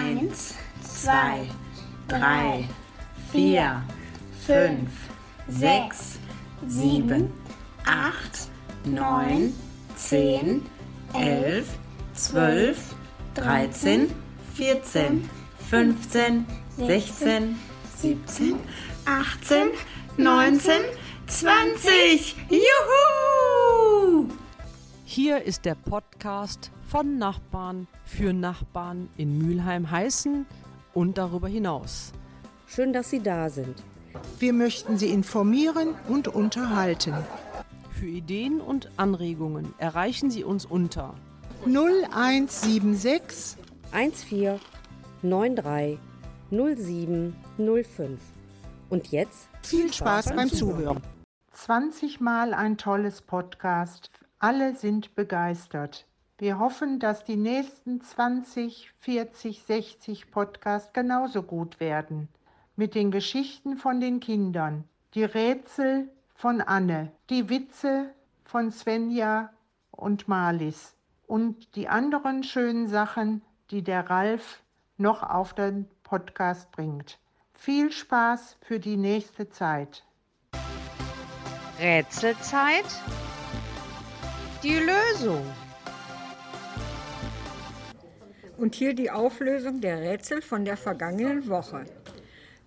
Eins, zwei, drei, vier, fünf, sechs, sieben, acht, neun, zehn, elf, zwölf, dreizehn, vierzehn, fünfzehn, sechzehn, siebzehn, achtzehn, neunzehn, zwanzig. Juhu! Hier ist der Podcast von Nachbarn für Nachbarn in Mülheim-Heißen und darüber hinaus. Schön, dass Sie da sind. Wir möchten Sie informieren und unterhalten. Für Ideen und Anregungen erreichen Sie uns unter 0176 14 93 07 05. Und jetzt viel Spaß beim Zuhören. 20 Mal ein tolles Podcast. Alle sind begeistert. Wir hoffen, dass die nächsten 20, 40, 60 Podcasts genauso gut werden. Mit den Geschichten von den Kindern, die Rätsel von Anne, die Witze von Svenja und Marlis und die anderen schönen Sachen, die der Ralf noch auf den Podcast bringt. Viel Spaß für die nächste Zeit. Rätselzeit? Die Lösung. Und hier die Auflösung der Rätsel von der vergangenen Woche.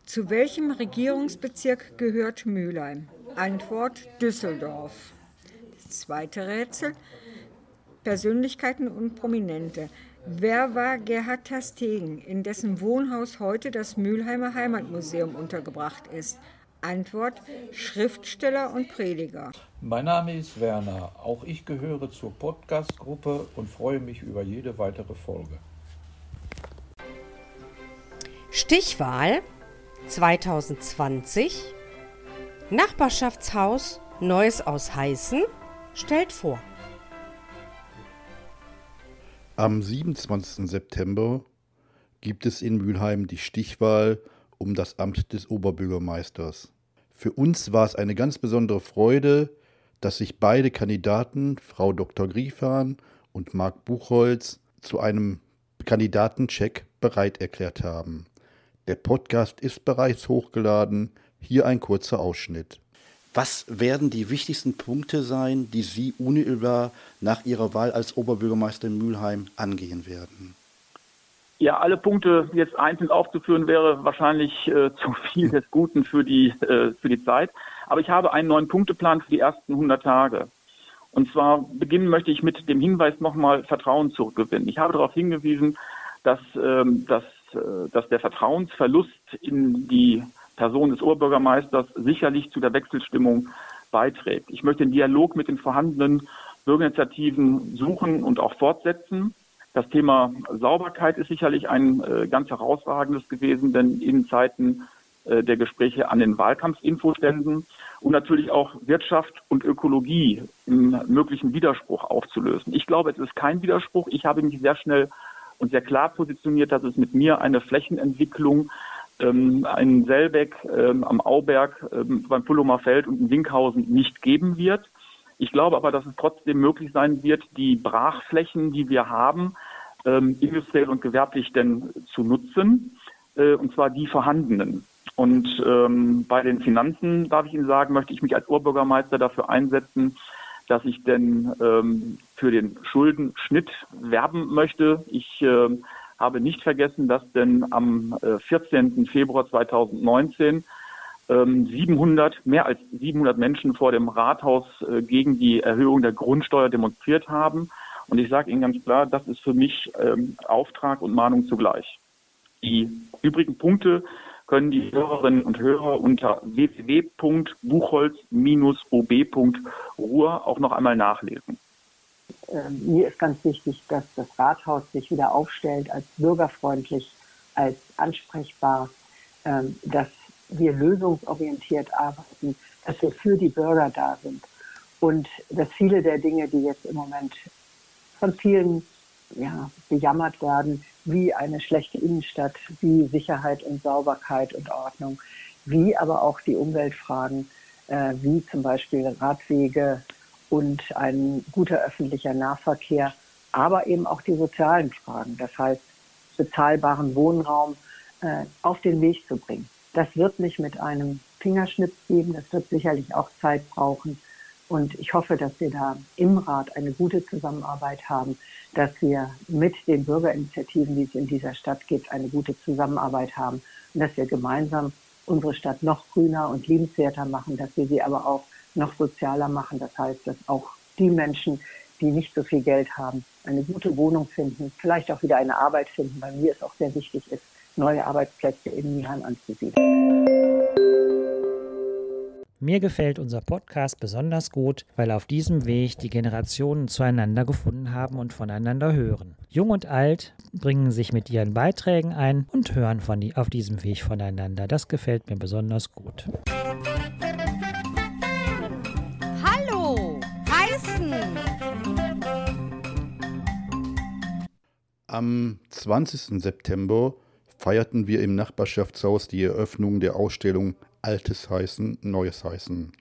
Zu welchem Regierungsbezirk gehört Mülheim? Antwort Düsseldorf. Zweite Rätsel. Persönlichkeiten und Prominente. Wer war Gerhard Tastegen, in dessen Wohnhaus heute das Mülheimer Heimatmuseum untergebracht ist? Antwort Schriftsteller und Prediger. Mein Name ist Werner. Auch ich gehöre zur Podcast-Gruppe und freue mich über jede weitere Folge. Stichwahl 2020 Nachbarschaftshaus Neues aus Heißen stellt vor. Am 27. September gibt es in Mülheim die Stichwahl um das Amt des Oberbürgermeisters. Für uns war es eine ganz besondere Freude, dass sich beide Kandidaten, Frau Dr. Griefahn und Marc Buchholz, zu einem Kandidatencheck bereit erklärt haben. Der Podcast ist bereits hochgeladen. Hier ein kurzer Ausschnitt. Was werden die wichtigsten Punkte sein, die Sie unmittelbar nach Ihrer Wahl als Oberbürgermeister in Mülheim angehen werden? Ja, alle Punkte jetzt einzeln aufzuführen wäre wahrscheinlich äh, zu viel des Guten für die, äh, für die Zeit. Aber ich habe einen neuen Punkteplan für die ersten 100 Tage. Und zwar beginnen möchte ich mit dem Hinweis nochmal Vertrauen zurückgewinnen. Ich habe darauf hingewiesen, dass, ähm, dass äh, dass der Vertrauensverlust in die Person des Oberbürgermeisters sicherlich zu der Wechselstimmung beiträgt. Ich möchte den Dialog mit den vorhandenen Bürgerinitiativen suchen und auch fortsetzen. Das Thema Sauberkeit ist sicherlich ein äh, ganz herausragendes gewesen, denn in Zeiten äh, der Gespräche an den Wahlkampfinfoständen und natürlich auch Wirtschaft und Ökologie im möglichen Widerspruch aufzulösen. Ich glaube, es ist kein Widerspruch. Ich habe mich sehr schnell und sehr klar positioniert, dass es mit mir eine Flächenentwicklung ähm, in Selbeck, ähm, am Auberg, ähm, beim Pullomer Feld und in Winkhausen nicht geben wird. Ich glaube aber, dass es trotzdem möglich sein wird, die Brachflächen, die wir haben, ähm, industriell und gewerblich denn zu nutzen, äh, und zwar die vorhandenen. Und ähm, bei den Finanzen, darf ich Ihnen sagen, möchte ich mich als Oberbürgermeister dafür einsetzen, dass ich denn ähm, für den Schuldenschnitt werben möchte. Ich äh, habe nicht vergessen, dass denn am äh, 14. Februar 2019 ähm, 700, mehr als 700 Menschen vor dem Rathaus äh, gegen die Erhöhung der Grundsteuer demonstriert haben. Und ich sage Ihnen ganz klar, das ist für mich ähm, Auftrag und Mahnung zugleich. Die übrigen Punkte können die Hörerinnen und Hörer unter www.buchholz-ob.ruhr auch noch einmal nachlesen. Ähm, mir ist ganz wichtig, dass das Rathaus sich wieder aufstellt als bürgerfreundlich, als ansprechbar, ähm, dass wir lösungsorientiert arbeiten, dass wir für die Bürger da sind und dass viele der Dinge, die jetzt im Moment von vielen ja, bejammert werden, wie eine schlechte Innenstadt, wie Sicherheit und Sauberkeit und Ordnung, wie aber auch die Umweltfragen, äh, wie zum Beispiel Radwege und ein guter öffentlicher Nahverkehr, aber eben auch die sozialen Fragen. Das heißt, bezahlbaren Wohnraum äh, auf den Weg zu bringen. Das wird nicht mit einem Fingerschnips geben, das wird sicherlich auch Zeit brauchen. Und ich hoffe, dass wir da im Rat eine gute Zusammenarbeit haben, dass wir mit den Bürgerinitiativen, die es in dieser Stadt gibt, eine gute Zusammenarbeit haben und dass wir gemeinsam unsere Stadt noch grüner und liebenswerter machen, dass wir sie aber auch noch sozialer machen. Das heißt, dass auch die Menschen, die nicht so viel Geld haben, eine gute Wohnung finden, vielleicht auch wieder eine Arbeit finden, weil mir es auch sehr wichtig ist, neue Arbeitsplätze in Mülheim anzusiedeln. Mir gefällt unser Podcast besonders gut, weil auf diesem Weg die Generationen zueinander gefunden haben und voneinander hören. Jung und alt bringen sich mit ihren Beiträgen ein und hören von die, auf diesem Weg voneinander. Das gefällt mir besonders gut. Hallo, heißen. Am 20. September feierten wir im Nachbarschaftshaus die Eröffnung der Ausstellung Altes heißen, Neues heißen.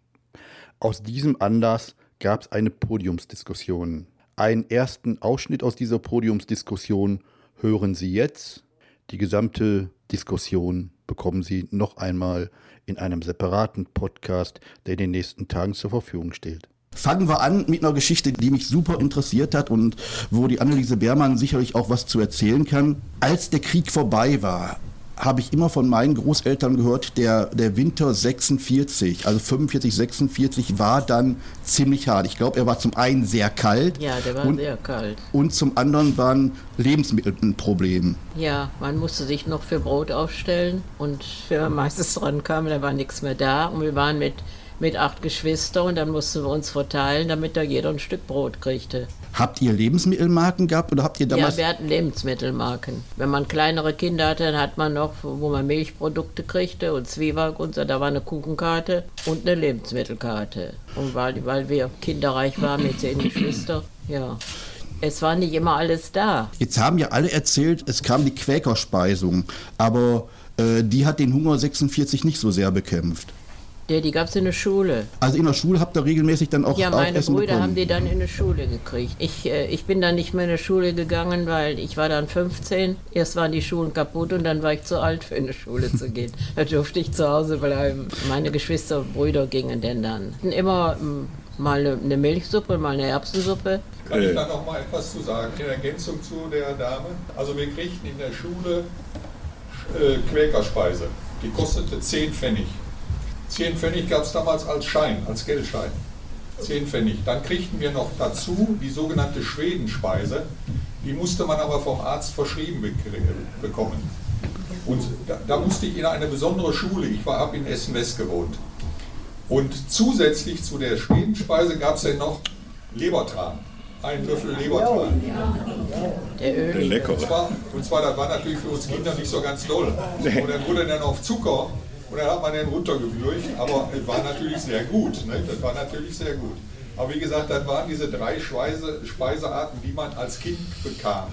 Aus diesem Anlass gab es eine Podiumsdiskussion. Einen ersten Ausschnitt aus dieser Podiumsdiskussion hören Sie jetzt. Die gesamte Diskussion bekommen Sie noch einmal in einem separaten Podcast, der in den nächsten Tagen zur Verfügung steht. Fangen wir an mit einer Geschichte, die mich super interessiert hat und wo die Anneliese Beermann sicherlich auch was zu erzählen kann. Als der Krieg vorbei war, habe ich immer von meinen Großeltern gehört, der, der Winter 46, also 45, 46 war dann ziemlich hart. Ich glaube, er war zum einen sehr kalt. Ja, der war und, sehr kalt. Und zum anderen waren Lebensmittel ein Problem. Ja, man musste sich noch für Brot aufstellen und wenn man meistens dran kam, da war nichts mehr da und wir waren mit mit acht Geschwistern und dann mussten wir uns verteilen, damit da jeder ein Stück Brot kriegte. Habt ihr Lebensmittelmarken gehabt oder habt ihr damals? Ja, wir hatten Lebensmittelmarken. Wenn man kleinere Kinder hatte, dann hat man noch, wo man Milchprodukte kriegte und Zwieback und so, da war eine Kuchenkarte und eine Lebensmittelkarte. Und weil, weil wir kinderreich waren mit zehn Geschwistern, ja. Es war nicht immer alles da. Jetzt haben ja alle erzählt, es kam die Quäkerspeisung, aber äh, die hat den Hunger 46 nicht so sehr bekämpft. Ja, die gab es in der Schule. Also in der Schule habt ihr regelmäßig dann auch Ja, meine auch Brüder haben die dann in der Schule gekriegt. Ich, äh, ich bin dann nicht mehr in der Schule gegangen, weil ich war dann 15. Erst waren die Schulen kaputt und dann war ich zu alt für in die Schule zu gehen. da durfte ich zu Hause bleiben. Meine Geschwister, und Brüder gingen denn dann. Immer m, mal eine, eine Milchsuppe, mal eine Erbsensuppe. Kann ich da noch mal etwas zu sagen, in Ergänzung zu der Dame? Also wir kriegten in der Schule äh, Quäkerspeise. Die kostete 10 Pfennig. 10 Pfennig gab es damals als Schein, als Geldschein. 10 Pfennig. Dann kriegten wir noch dazu die sogenannte Schwedenspeise. Die musste man aber vom Arzt verschrieben bekommen. Und da, da musste ich in eine besondere Schule, ich habe in Essen-West gewohnt. Und zusätzlich zu der Schwedenspeise gab es ja noch Lebertran. Ein Löffel Lebertran. Der Öl. Der lecker. Und zwar, und zwar, das war natürlich für uns Kinder nicht so ganz doll. Und dann wurde dann auf Zucker und dann hat man den runtergewürgt, aber es war natürlich sehr gut. Ne? Das war natürlich sehr gut. Aber wie gesagt, das waren diese drei Speise, Speisearten, die man als Kind bekam.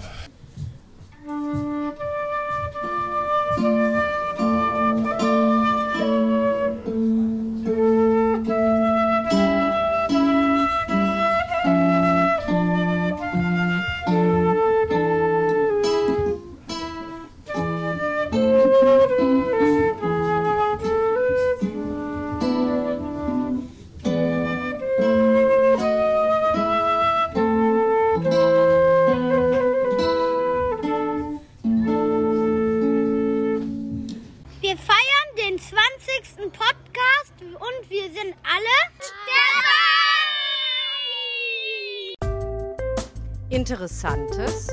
Sind alle dabei. Interessantes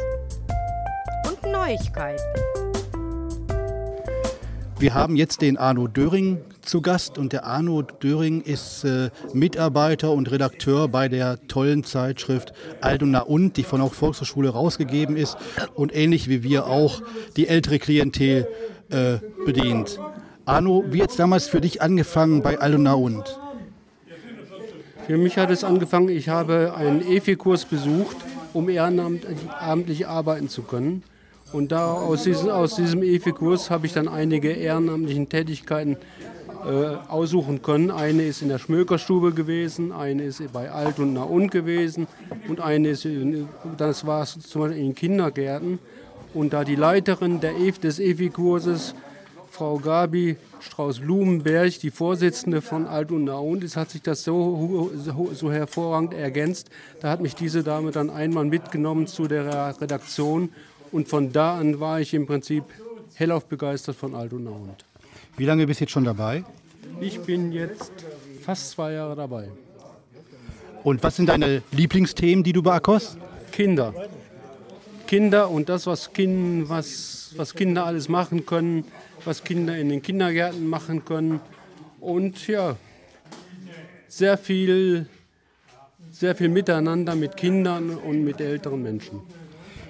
und Neuigkeiten. Wir haben jetzt den Arno Döring zu Gast und der Arno Döring ist äh, Mitarbeiter und Redakteur bei der tollen Zeitschrift Aldona und, die von der Volkshochschule rausgegeben ist und ähnlich wie wir auch die ältere Klientel äh, bedient. Arno, wie hat es damals für dich angefangen bei Aldona und? Für mich hat es angefangen, ich habe einen EFI-Kurs besucht, um ehrenamtlich arbeiten zu können. Und da aus diesem, aus diesem EFI-Kurs habe ich dann einige ehrenamtlichen Tätigkeiten äh, aussuchen können. Eine ist in der Schmökerstube gewesen, eine ist bei Alt und und gewesen und eine ist, in, das war zum Beispiel in Kindergärten. Und da die Leiterin der EF, des EFI-Kurses, Frau Gabi Strauß-Blumenberg, die Vorsitzende von Alt und Naund ist, hat sich das so, so, so, hervorragend ergänzt. Da hat mich diese Dame dann einmal mitgenommen zu der Redaktion und von da an war ich im Prinzip hellauf begeistert von Alt und Naund. Wie lange bist du jetzt schon dabei? Ich bin jetzt fast zwei Jahre dabei. Und was sind deine Lieblingsthemen, die du beackerst? Kinder. Kinder und das, was, kind, was, was Kinder alles machen können, was Kinder in den Kindergärten machen können. Und ja, sehr viel, sehr viel Miteinander mit Kindern und mit älteren Menschen.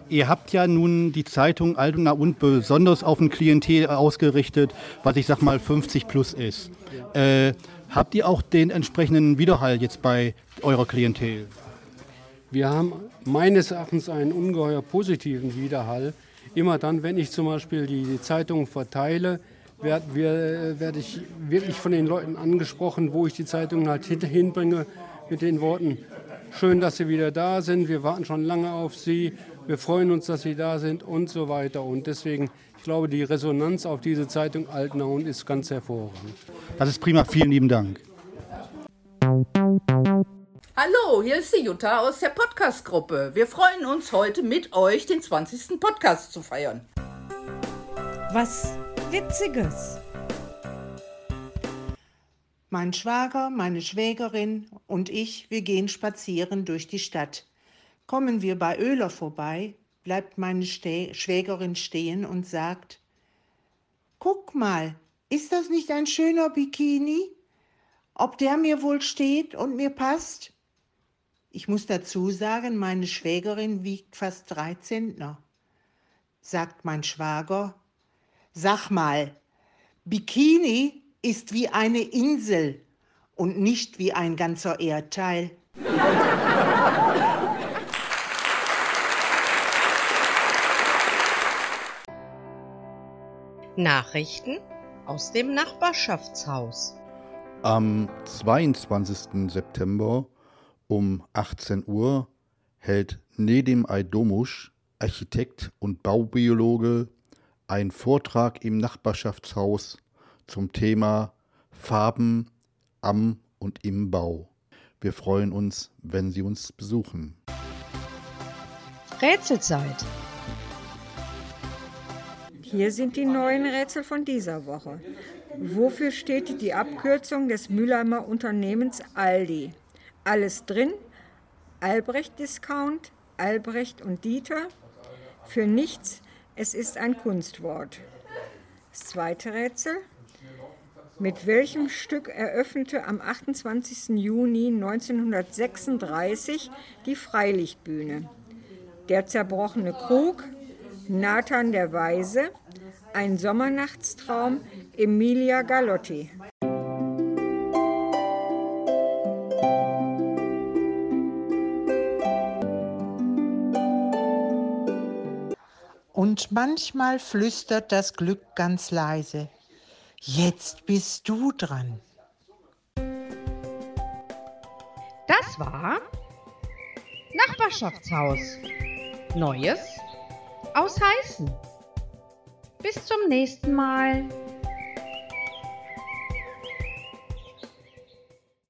Ihr habt ja nun die Zeitung Altona und besonders auf ein Klientel ausgerichtet, was ich sag mal 50 plus ist. Äh, habt ihr auch den entsprechenden Widerhall jetzt bei eurer Klientel? Wir haben meines Erachtens einen ungeheuer positiven Widerhall. Immer dann, wenn ich zum Beispiel die, die Zeitung verteile, werde werd ich wirklich von den Leuten angesprochen, wo ich die Zeitung halt hinbringe mit den Worten, schön, dass Sie wieder da sind, wir warten schon lange auf Sie, wir freuen uns, dass Sie da sind und so weiter. Und deswegen, ich glaube, die Resonanz auf diese Zeitung Altenhauen ist ganz hervorragend. Das ist prima, vielen lieben Dank. Hallo, hier ist die Jutta aus der Podcast-Gruppe. Wir freuen uns heute mit euch den 20. Podcast zu feiern. Was Witziges. Mein Schwager, meine Schwägerin und ich, wir gehen spazieren durch die Stadt. Kommen wir bei Öler vorbei, bleibt meine Ste Schwägerin stehen und sagt, Guck mal, ist das nicht ein schöner Bikini? Ob der mir wohl steht und mir passt? Ich muss dazu sagen, meine Schwägerin wiegt fast drei Zentner. Sagt mein Schwager, sag mal, Bikini ist wie eine Insel und nicht wie ein ganzer Erdteil. Nachrichten aus dem Nachbarschaftshaus. Am 22. September um 18 Uhr hält Nedim Aydomusch, Architekt und Baubiologe, einen Vortrag im Nachbarschaftshaus zum Thema Farben am und im Bau. Wir freuen uns, wenn Sie uns besuchen. Rätselzeit. Hier sind die neuen Rätsel von dieser Woche. Wofür steht die Abkürzung des Mülheimer Unternehmens Aldi? Alles drin, Albrecht Discount, Albrecht und Dieter. Für nichts, es ist ein Kunstwort. Das zweite Rätsel. Mit welchem Stück eröffnete am 28. Juni 1936 die Freilichtbühne? Der zerbrochene Krug, Nathan der Weise, ein Sommernachtstraum, Emilia Galotti. Und manchmal flüstert das Glück ganz leise, jetzt bist du dran. Das war Nachbarschaftshaus. Neues aus Heißen. Bis zum nächsten Mal.